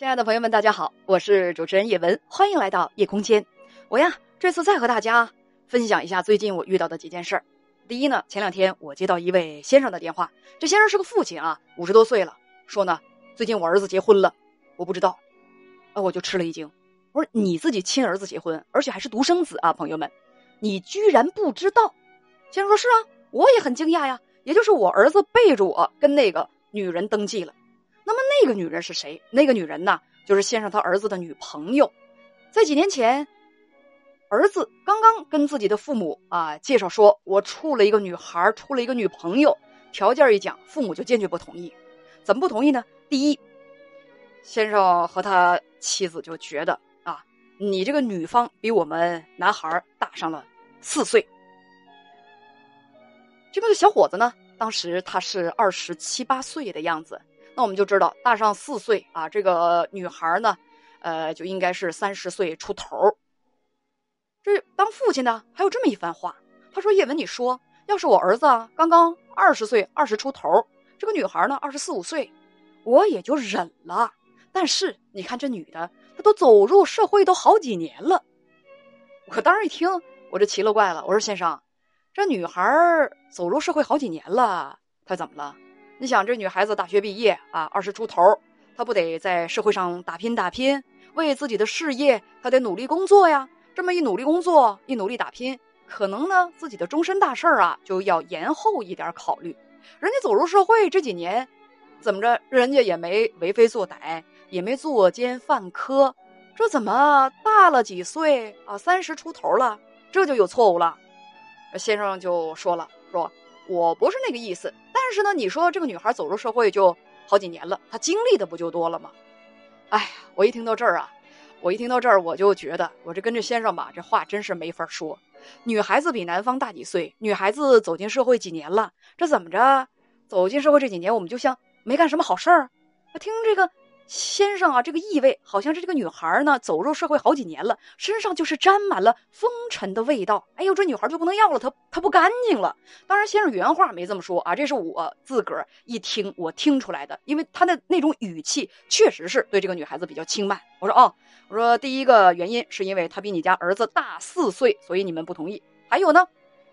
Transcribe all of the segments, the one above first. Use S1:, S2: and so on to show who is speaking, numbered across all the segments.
S1: 亲爱的朋友们，大家好，我是主持人叶文，欢迎来到夜空间。我呀，这次再和大家分享一下最近我遇到的几件事儿。第一呢，前两天我接到一位先生的电话，这先生是个父亲啊，五十多岁了，说呢，最近我儿子结婚了，我不知道，啊，我就吃了一惊。我说你自己亲儿子结婚，而且还是独生子啊，朋友们，你居然不知道？先生说：是啊，我也很惊讶呀。也就是我儿子背着我跟那个女人登记了。那个女人是谁？那个女人呢，就是先生他儿子的女朋友。在几年前，儿子刚刚跟自己的父母啊介绍说，我处了一个女孩，处了一个女朋友。条件一讲，父母就坚决不同意。怎么不同意呢？第一，先生和他妻子就觉得啊，你这个女方比我们男孩大上了四岁。这个小伙子呢，当时他是二十七八岁的样子。那我们就知道大上四岁啊，这个女孩呢，呃，就应该是三十岁出头。这当父亲的还有这么一番话，他说：“叶文，你说，要是我儿子刚刚二十岁，二十出头，这个女孩呢，二十四五岁，我也就忍了。但是你看这女的，她都走入社会都好几年了。”我当时一听，我就奇了怪了，我说：“先生，这女孩走入社会好几年了，她怎么了？”你想这女孩子大学毕业啊，二十出头，她不得在社会上打拼打拼，为自己的事业，她得努力工作呀。这么一努力工作，一努力打拼，可能呢自己的终身大事啊就要延后一点考虑。人家走入社会这几年，怎么着？人家也没为非作歹，也没作奸犯科，这怎么大了几岁啊？三十出头了，这就有错误了。先生就说了，说。我不是那个意思，但是呢，你说这个女孩走入社会就好几年了，她经历的不就多了吗？哎呀，我一听到这儿啊，我一听到这儿，我就觉得我这跟这先生吧，这话真是没法说。女孩子比男方大几岁，女孩子走进社会几年了，这怎么着？走进社会这几年，我们就像没干什么好事儿？听这个。先生啊，这个意味好像是这个女孩呢，走入社会好几年了，身上就是沾满了风尘的味道。哎呦，这女孩就不能要了，她她不干净了。当然，先生原话没这么说啊，这是我自个儿一听我听出来的，因为他的那种语气确实是对这个女孩子比较轻慢。我说哦，我说第一个原因是因为他比你家儿子大四岁，所以你们不同意。还有呢，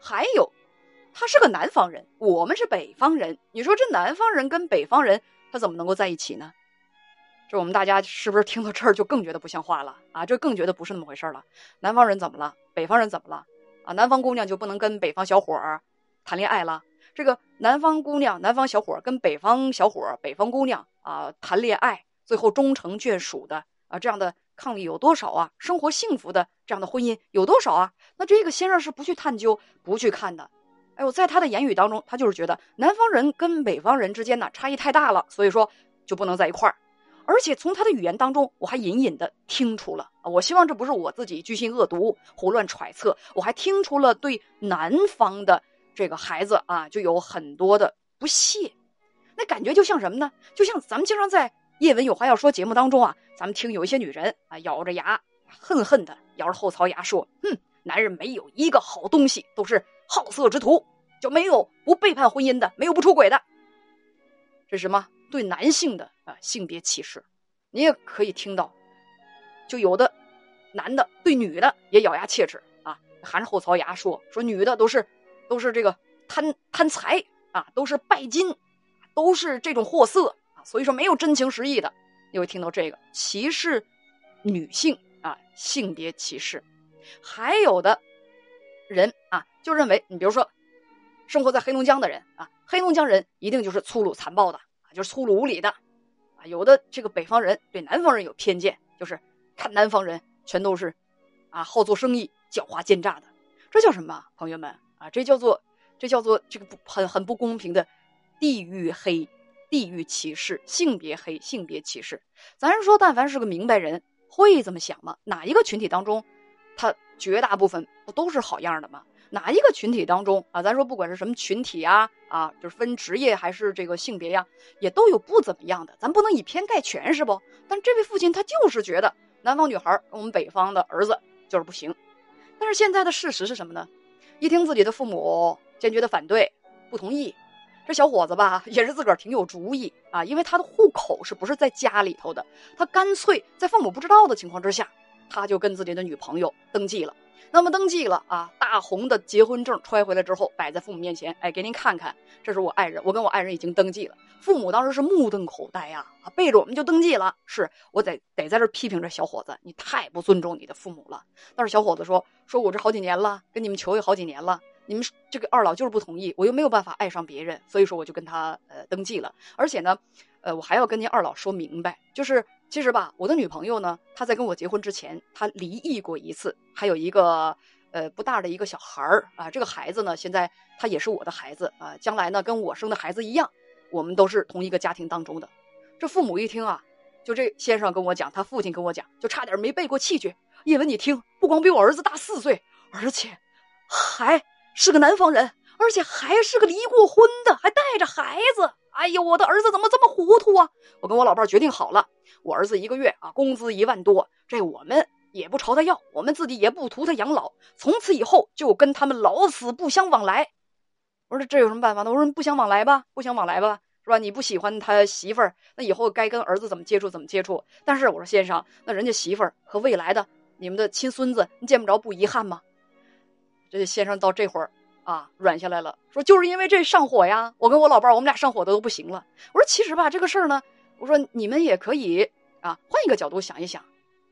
S1: 还有，他是个南方人，我们是北方人，你说这南方人跟北方人他怎么能够在一起呢？这我们大家是不是听到这儿就更觉得不像话了啊？这更觉得不是那么回事了。南方人怎么了？北方人怎么了？啊，南方姑娘就不能跟北方小伙儿谈恋爱了？这个南方姑娘、南方小伙儿跟北方小伙儿、北方姑娘啊谈恋爱，最后终成眷属的啊，这样的伉俪有多少啊？生活幸福的这样的婚姻有多少啊？那这个先生是不去探究、不去看的。哎呦，在他的言语当中，他就是觉得南方人跟北方人之间呢差异太大了，所以说就不能在一块儿。而且从他的语言当中，我还隐隐的听出了，我希望这不是我自己居心恶毒、胡乱揣测，我还听出了对南方的这个孩子啊，就有很多的不屑。那感觉就像什么呢？就像咱们经常在《叶文有话要说》节目当中啊，咱们听有一些女人啊，咬着牙，恨恨的咬着后槽牙说：“哼，男人没有一个好东西，都是好色之徒，就没有不背叛婚姻的，没有不出轨的。”这是什么？对男性的性别歧视，你也可以听到，就有的男的对女的也咬牙切齿啊，含着后槽牙说说女的都是都是这个贪贪财啊，都是拜金，都是这种货色啊，所以说没有真情实意的。你会听到这个歧视女性啊，性别歧视，还有的人啊就认为，你比如说生活在黑龙江的人啊，黑龙江人一定就是粗鲁残暴的。就是粗鲁无礼的，有的这个北方人对南方人有偏见，就是看南方人全都是，啊，好做生意、狡猾奸诈的，这叫什么？朋友们啊，这叫做这叫做这个不很很不公平的地域黑、地域歧视、性别黑、性别歧视。咱说，但凡是个明白人，会这么想吗？哪一个群体当中，他绝大部分不都是好样的吗？哪一个群体当中啊？咱说不管是什么群体啊，啊，就是分职业还是这个性别呀，也都有不怎么样的。咱不能以偏概全，是不？但这位父亲他就是觉得南方女孩跟我们北方的儿子就是不行。但是现在的事实是什么呢？一听自己的父母坚决的反对、不同意，这小伙子吧，也是自个儿挺有主意啊，因为他的户口是不是在家里头的，他干脆在父母不知道的情况之下，他就跟自己的女朋友登记了。那么登记了啊，大红的结婚证揣回来之后，摆在父母面前，哎，给您看看，这是我爱人，我跟我爱人已经登记了。父母当时是目瞪口呆呀，啊，背着我们就登记了。是我得得在这批评这小伙子，你太不尊重你的父母了。但是小伙子说，说我这好几年了，跟你们求也好几年了。你们这个二老就是不同意，我又没有办法爱上别人，所以说我就跟他呃登记了。而且呢，呃，我还要跟您二老说明白，就是其实吧，我的女朋友呢，她在跟我结婚之前，她离异过一次，还有一个呃不大的一个小孩儿啊。这个孩子呢，现在他也是我的孩子啊，将来呢跟我生的孩子一样，我们都是同一个家庭当中的。这父母一听啊，就这先生跟我讲，他父亲跟我讲，就差点没背过气去。因为你听，不光比我儿子大四岁，而且还。是个南方人，而且还是个离过婚的，还带着孩子。哎呦，我的儿子怎么这么糊涂啊！我跟我老伴决定好了，我儿子一个月啊，工资一万多，这我们也不朝他要，我们自己也不图他养老，从此以后就跟他们老死不相往来。我说这有什么办法呢？我说不相往来吧，不相往来吧，是吧？你不喜欢他媳妇儿，那以后该跟儿子怎么接触怎么接触。但是我说先生，那人家媳妇儿和未来的你们的亲孙子，你见不着不遗憾吗？这先生到这会儿啊，软下来了，说就是因为这上火呀，我跟我老伴儿，我们俩上火的都不行了。我说其实吧，这个事儿呢，我说你们也可以啊，换一个角度想一想，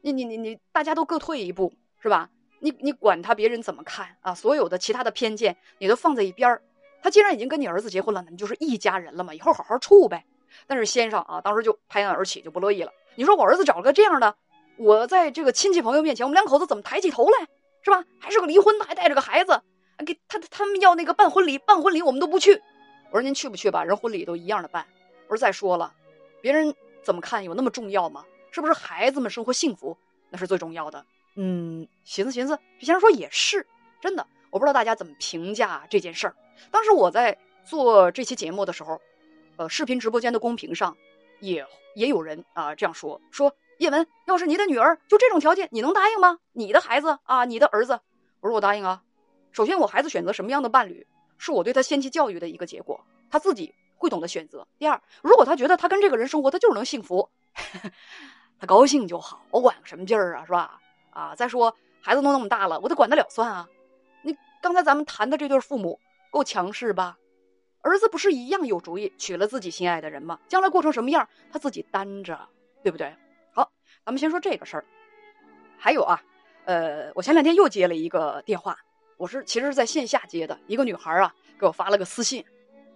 S1: 你你你你，大家都各退一步，是吧？你你管他别人怎么看啊，所有的其他的偏见你都放在一边儿。他既然已经跟你儿子结婚了，那你就是一家人了嘛，以后好好处呗。但是先生啊，当时就拍案而起，就不乐意了。你说我儿子找了个这样的，我在这个亲戚朋友面前，我们两口子怎么抬起头来？是吧？还是个离婚的，还带着个孩子，给他他们要那个办婚礼，办婚礼我们都不去。我说您去不去吧？人婚礼都一样的办。我说再说了，别人怎么看有那么重要吗？是不是孩子们生活幸福那是最重要的？嗯，寻思寻思，这先生说也是真的。我不知道大家怎么评价这件事儿。当时我在做这期节目的时候，呃，视频直播间的公屏上也也有人啊这样说说。叶文，要是你的女儿就这种条件，你能答应吗？你的孩子啊，你的儿子，我说我答应啊。首先，我孩子选择什么样的伴侣，是我对他先期教育的一个结果，他自己会懂得选择。第二，如果他觉得他跟这个人生活，他就是能幸福，他高兴就好，我管个什么劲儿啊，是吧？啊，再说孩子都那么大了，我得管得了算啊。你刚才咱们谈的这对父母够强势吧？儿子不是一样有主意，娶了自己心爱的人吗？将来过成什么样，他自己担着，对不对？好咱们先说这个事儿，还有啊，呃，我前两天又接了一个电话，我是其实是在线下接的，一个女孩啊给我发了个私信，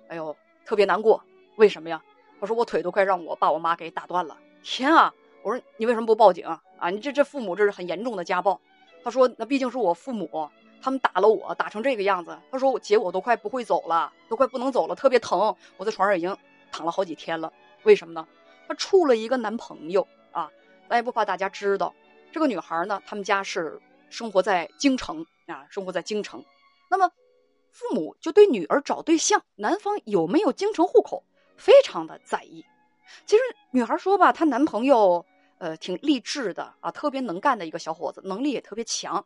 S1: 哎呦，特别难过，为什么呀？她说我腿都快让我爸我妈给打断了，天啊！我说你为什么不报警啊？啊，你这这父母这是很严重的家暴。她说那毕竟是我父母，他们打了我，打成这个样子。她说我姐我都快不会走了，都快不能走了，特别疼，我在床上已经躺了好几天了。为什么呢？她处了一个男朋友啊。咱也不怕大家知道，这个女孩呢，他们家是生活在京城啊，生活在京城。那么，父母就对女儿找对象，男方有没有京城户口，非常的在意。其实女孩说吧，她男朋友呃挺励志的啊，特别能干的一个小伙子，能力也特别强。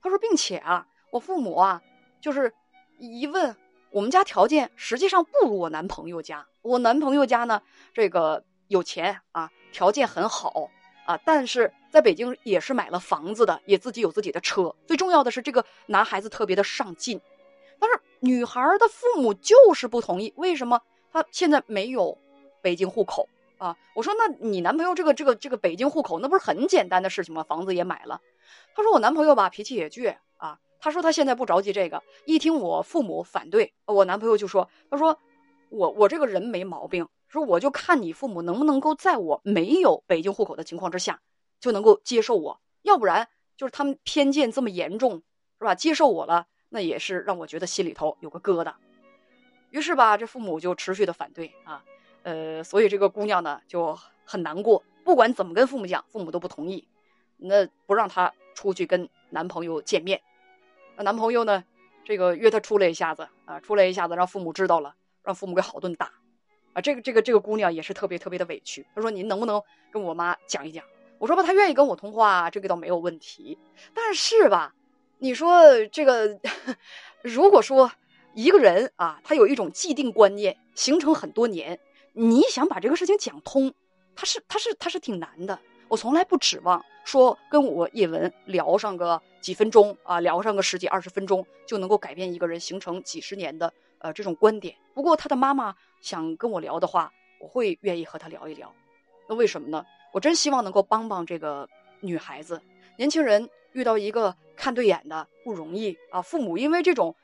S1: 她说，并且啊，我父母啊，就是一问，我们家条件实际上不如我男朋友家。我男朋友家呢，这个有钱啊，条件很好。啊，但是在北京也是买了房子的，也自己有自己的车。最重要的是，这个男孩子特别的上进，但是女孩的父母就是不同意。为什么？他现在没有北京户口啊？我说，那你男朋友这个这个这个北京户口，那不是很简单的事情吗？房子也买了。他说我男朋友吧，脾气也倔啊。他说他现在不着急这个。一听我父母反对，我男朋友就说，他说我我这个人没毛病。说我就看你父母能不能够在我没有北京户口的情况之下，就能够接受我，要不然就是他们偏见这么严重，是吧？接受我了，那也是让我觉得心里头有个疙瘩。于是吧，这父母就持续的反对啊，呃，所以这个姑娘呢就很难过，不管怎么跟父母讲，父母都不同意，那不让她出去跟男朋友见面。那男朋友呢，这个约她出来一下子啊，出来一下子让父母知道了，让父母给好顿打。这个这个这个姑娘也是特别特别的委屈。她说：“您能不能跟我妈讲一讲？”我说吧，她愿意跟我通话，这个倒没有问题。但是吧，你说这个，如果说一个人啊，他有一种既定观念，形成很多年，你想把这个事情讲通，他是他是他是挺难的。我从来不指望说跟我叶文聊上个几分钟啊，聊上个十几二十分钟就能够改变一个人，形成几十年的呃这种观点。不过他的妈妈想跟我聊的话，我会愿意和他聊一聊。那为什么呢？我真希望能够帮帮这个女孩子，年轻人遇到一个看对眼的不容易啊。父母因为这种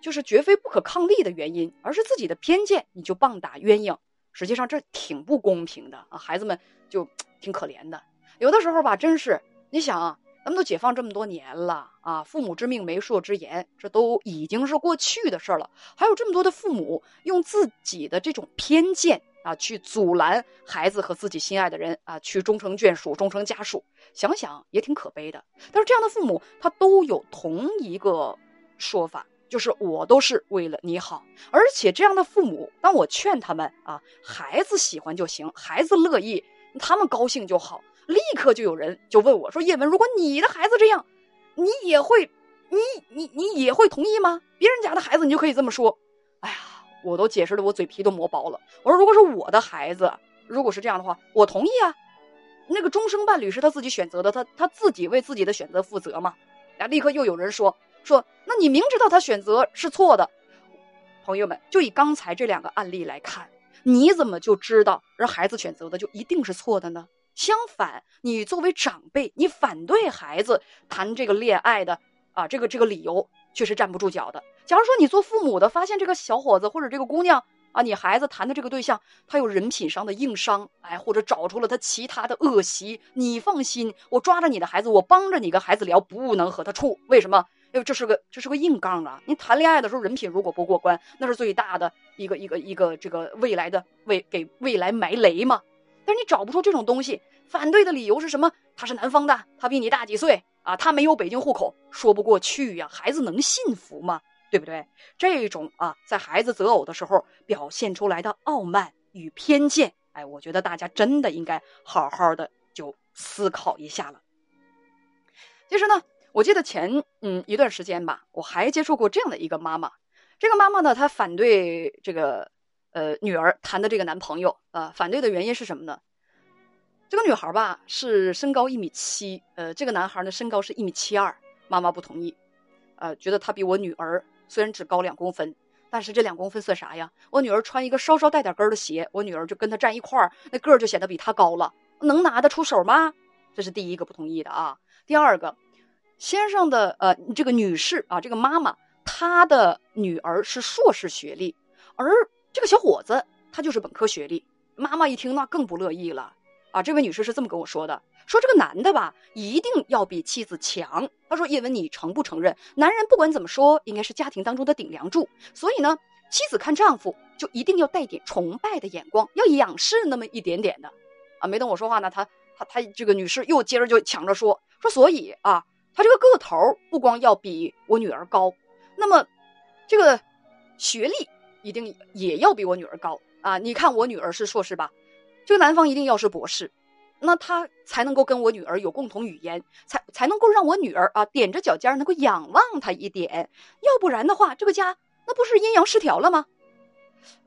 S1: 就是绝非不可抗力的原因，而是自己的偏见，你就棒打鸳鸯，实际上这挺不公平的啊。孩子们就 挺可怜的。有的时候吧，真是你想啊，咱们都解放这么多年了啊，父母之命、媒妁之言，这都已经是过去的事儿了。还有这么多的父母用自己的这种偏见啊，去阻拦孩子和自己心爱的人啊，去终成眷属、终成家属，想想也挺可悲的。但是这样的父母，他都有同一个说法，就是我都是为了你好。而且这样的父母，当我劝他们啊，孩子喜欢就行，孩子乐意，他们高兴就好。立刻就有人就问我说：“叶文，如果你的孩子这样，你也会，你你你也会同意吗？别人家的孩子你就可以这么说？”哎呀，我都解释的我嘴皮都磨薄了。我说：“如果是我的孩子，如果是这样的话，我同意啊。那个终生伴侣是他自己选择的，他他自己为自己的选择负责嘛。”啊，立刻又有人说说：“那你明知道他选择是错的，朋友们，就以刚才这两个案例来看，你怎么就知道让孩子选择的就一定是错的呢？”相反，你作为长辈，你反对孩子谈这个恋爱的啊，这个这个理由却是站不住脚的。假如说你做父母的发现这个小伙子或者这个姑娘啊，你孩子谈的这个对象他有人品上的硬伤，哎，或者找出了他其他的恶习，你放心，我抓着你的孩子，我帮着你跟孩子聊，不能和他处。为什么？因为这是个这是个硬杠啊！你谈恋爱的时候人品如果不过关，那是最大的一个一个一个这个未来的为给未来埋雷嘛。可是你找不出这种东西，反对的理由是什么？他是南方的，他比你大几岁啊？他没有北京户口，说不过去呀。孩子能信服吗？对不对？这种啊，在孩子择偶的时候表现出来的傲慢与偏见，哎，我觉得大家真的应该好好的就思考一下了。其实呢，我记得前嗯一段时间吧，我还接触过这样的一个妈妈。这个妈妈呢，她反对这个。呃，女儿谈的这个男朋友啊，反对的原因是什么呢？这个女孩吧是身高一米七，呃，这个男孩呢身高是一米七二，妈妈不同意，呃，觉得他比我女儿虽然只高两公分，但是这两公分算啥呀？我女儿穿一个稍稍带点跟的鞋，我女儿就跟他站一块儿，那个儿就显得比他高了，能拿得出手吗？这是第一个不同意的啊。第二个，先生的呃这个女士啊，这个妈妈她的女儿是硕士学历，而这个小伙子他就是本科学历，妈妈一听那更不乐意了啊！这位女士是这么跟我说的：说这个男的吧，一定要比妻子强。她说：叶文，你承不承认？男人不管怎么说，应该是家庭当中的顶梁柱。所以呢，妻子看丈夫就一定要带点崇拜的眼光，要仰视那么一点点的啊！没等我说话呢，她她她这个女士又接着就抢着说说，所以啊，他这个个头不光要比我女儿高，那么这个学历。一定也要比我女儿高啊！你看我女儿是硕士吧，这个男方一定要是博士，那他才能够跟我女儿有共同语言，才才能够让我女儿啊踮着脚尖能够仰望他一点，要不然的话，这个家那不是阴阳失调了吗？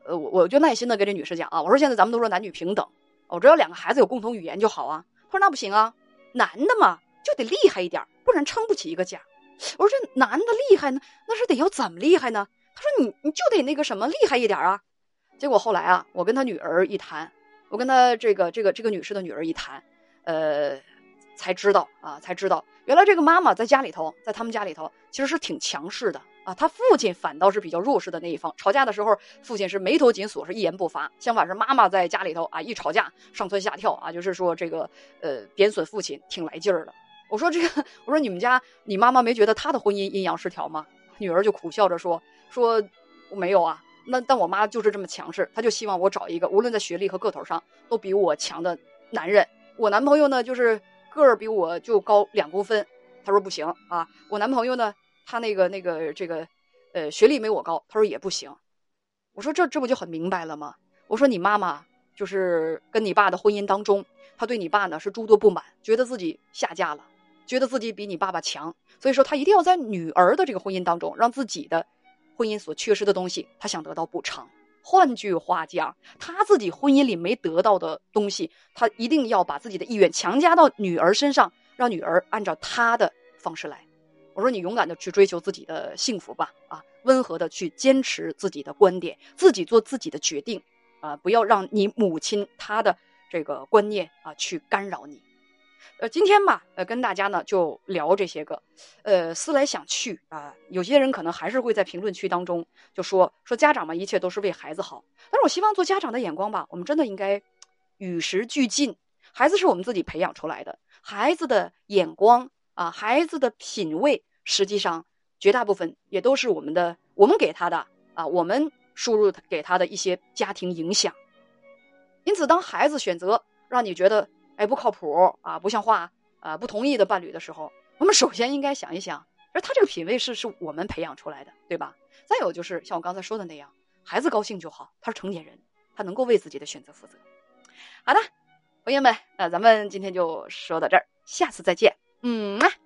S1: 呃，我我就耐心的跟这女士讲啊，我说现在咱们都说男女平等，我只要两个孩子有共同语言就好啊。他说那不行啊，男的嘛就得厉害一点，不然撑不起一个家。我说这男的厉害呢，那是得要怎么厉害呢？他说：“你你就得那个什么厉害一点啊！”结果后来啊，我跟他女儿一谈，我跟他这个这个这个女士的女儿一谈，呃，才知道啊，才知道原来这个妈妈在家里头，在他们家里头其实是挺强势的啊。他父亲反倒是比较弱势的那一方，吵架的时候父亲是眉头紧锁，是一言不发。相反是妈妈在家里头啊，一吵架上蹿下跳啊，就是说这个呃贬损父亲挺来劲儿的。我说这个，我说你们家你妈妈没觉得她的婚姻阴阳失调吗？女儿就苦笑着说。说我没有啊，那但我妈就是这么强势，她就希望我找一个无论在学历和个头上都比我强的男人。我男朋友呢，就是个儿比我就高两公分，她说不行啊。我男朋友呢，他那个那个这个，呃，学历没我高，他说也不行。我说这这不就很明白了吗？我说你妈妈就是跟你爸的婚姻当中，她对你爸呢是诸多不满，觉得自己下嫁了，觉得自己比你爸爸强，所以说她一定要在女儿的这个婚姻当中让自己的。婚姻所缺失的东西，他想得到补偿。换句话讲，他自己婚姻里没得到的东西，他一定要把自己的意愿强加到女儿身上，让女儿按照他的方式来。我说你勇敢的去追求自己的幸福吧，啊，温和的去坚持自己的观点，自己做自己的决定，啊，不要让你母亲她的这个观念啊去干扰你。呃，今天吧，呃，跟大家呢就聊这些个，呃，思来想去啊，有些人可能还是会在评论区当中就说说家长嘛，一切都是为孩子好。但是我希望做家长的眼光吧，我们真的应该与时俱进。孩子是我们自己培养出来的，孩子的眼光。啊，孩子的品味实际上绝大部分也都是我们的，我们给他的啊，我们输入给他的一些家庭影响。因此，当孩子选择让你觉得哎不靠谱啊、不像话啊、不同意的伴侣的时候，我们首先应该想一想，而他这个品味是是我们培养出来的，对吧？再有就是像我刚才说的那样，孩子高兴就好，他是成年人，他能够为自己的选择负责。好的，朋友们，那咱们今天就说到这儿，下次再见。嗯啊。